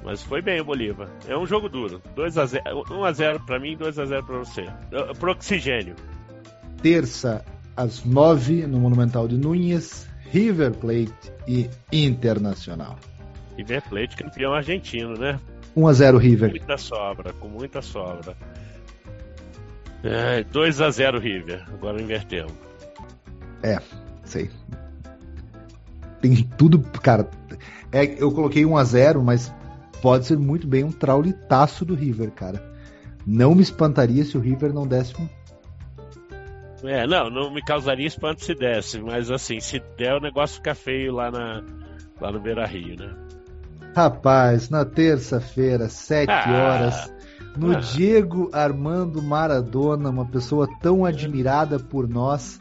Mas foi bem o Bolívar. É um jogo duro. 2 a 0, 1 a 0 para mim, 2 a 0 para você. Uh, Pro Oxigênio. Terça, às nove, no Monumental de Núñez, River Plate e Internacional. River Plate campeão argentino, né? 1 a 0 River. Muita sobra, com muita sobra. É, 2 a 0 River. Agora invertemos. Sei. Tem tudo, cara. É, eu coloquei 1 a 0 mas pode ser muito bem um traulitaço do River, cara. Não me espantaria se o River não desse um É, não, não me causaria espanto se desse, mas assim, se der o negócio fica feio lá, na, lá no Beira Rio, né? Rapaz, na terça-feira, sete Ah. horas, no Ah. Diego Armando Maradona, uma pessoa tão admirada por nós,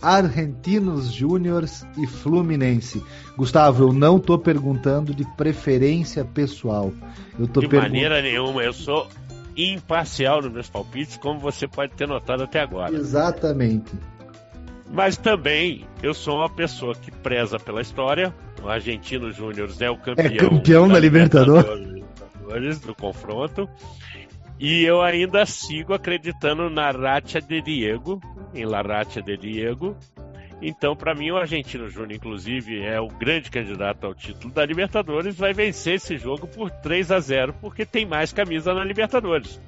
Argentinos Júniors e Fluminense. Gustavo, eu não tô perguntando de preferência pessoal. Eu tô De perguntando. maneira nenhuma, eu sou imparcial nos meus palpites, como você pode ter notado até agora. Exatamente. Mas também eu sou uma pessoa que preza pela história. O Argentino Júnior é o campeão, campeão da Libertadores. Libertadores do confronto. E eu ainda sigo acreditando na Racha de Diego, em La Racha de Diego. Então, para mim, o Argentino Júnior, inclusive, é o grande candidato ao título da Libertadores, vai vencer esse jogo por 3 a 0 porque tem mais camisa na Libertadores.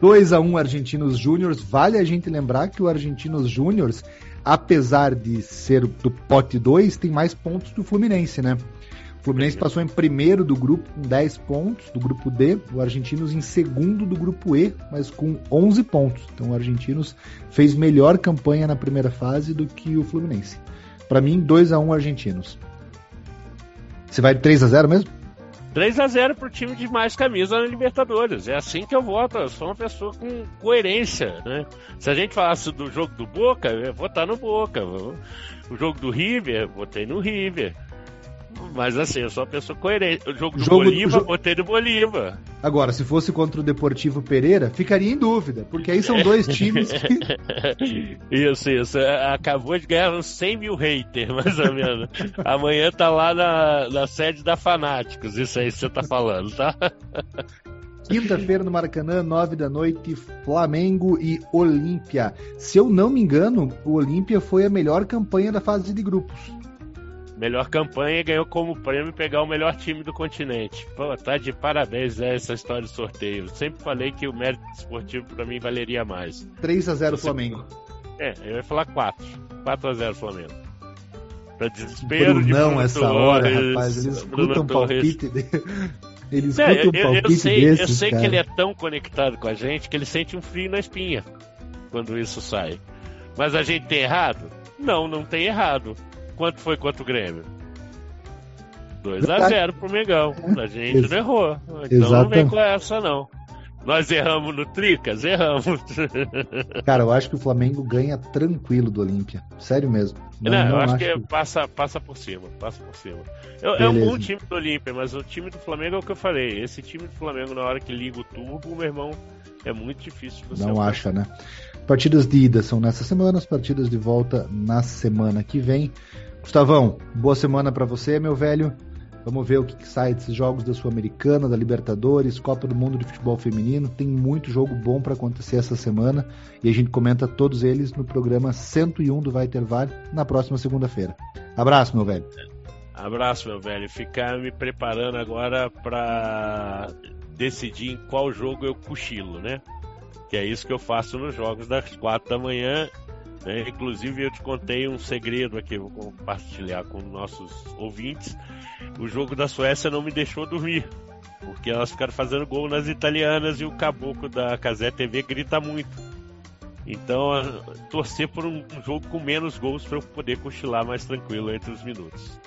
2 a 1 Argentinos Júniors. Vale a gente lembrar que o Argentinos Júniors, apesar de ser do pote 2, tem mais pontos que o Fluminense, né? O Fluminense passou em primeiro do grupo com 10 pontos, do grupo D, o Argentinos em segundo do grupo E, mas com 11 pontos. Então o Argentinos fez melhor campanha na primeira fase do que o Fluminense. Para mim, 2 a 1 Argentinos. Você vai de 3 a 0 mesmo? 3 a 0 pro time de mais camisa na Libertadores. É assim que eu voto. Eu sou uma pessoa com coerência, né? Se a gente falasse do jogo do Boca, eu ia votar no Boca. O jogo do River, eu votei no River. Mas assim, eu sou uma pessoa coerente. O jogo do Jogo- Bolívar, jo- botei no Bolívar. Agora, se fosse contra o Deportivo Pereira, ficaria em dúvida, porque aí são dois times que Isso, isso. É, Acabou de ganhar uns 100 mil haters, mais ou menos. Amanhã tá lá na, na sede da Fanáticos. Isso aí que você tá falando, tá? Quinta-feira no Maracanã, nove da noite, Flamengo e Olímpia. Se eu não me engano, o Olímpia foi a melhor campanha da fase de grupos. Melhor campanha e ganhou como prêmio pegar o melhor time do continente. Pô, tá de parabéns né, essa história de sorteio. Sempre falei que o mérito esportivo pra mim valeria mais. 3 a 0 Você- Flamengo. É, eu ia falar 4. 4 a 0 Flamengo. Pra desespero de Brunão Bruno essa hora, Torres, rapaz. Eles Bruno escutam um palpite. De... Eles É, escutam um eu, eu palpite sei, desses, eu sei cara. que ele é tão conectado com a gente que ele sente um frio na espinha quando isso sai. Mas a gente tem errado? Não, não tem errado. Quanto foi contra o Grêmio? 2 a Verdade. 0 pro Mengão. A gente Ex- não errou. Então não Exatamente. vem com essa, não. Nós erramos no Tricas? Erramos. Cara, eu acho que o Flamengo ganha tranquilo do Olímpia. Sério mesmo. Não, Não, eu não acho, que passa, passa por cima. Passa por cima. É, é um bom time do Olímpia, mas o time do Flamengo é o que eu falei. Esse time do Flamengo, na hora que liga o turbo, meu irmão, é muito difícil você Não acha, né? Partidas de ida são nessa semana, as partidas de volta na semana que vem. Gustavão, boa semana pra você, meu velho. Vamos ver o que, que sai desses jogos da Sul-Americana, da Libertadores, Copa do Mundo de Futebol Feminino. Tem muito jogo bom pra acontecer essa semana e a gente comenta todos eles no programa 101 do Vai Ter VAR na próxima segunda-feira. Abraço, meu velho. Abraço, meu velho. Ficar me preparando agora pra decidir em qual jogo eu cochilo, né? Que é isso que eu faço nos jogos das quatro da manhã. Né? Inclusive, eu te contei um segredo aqui, vou compartilhar com nossos ouvintes. O jogo da Suécia não me deixou dormir. Porque elas ficaram fazendo gol nas italianas e o caboclo da Casé TV grita muito. Então, torcer por um jogo com menos gols para eu poder cochilar mais tranquilo entre os minutos.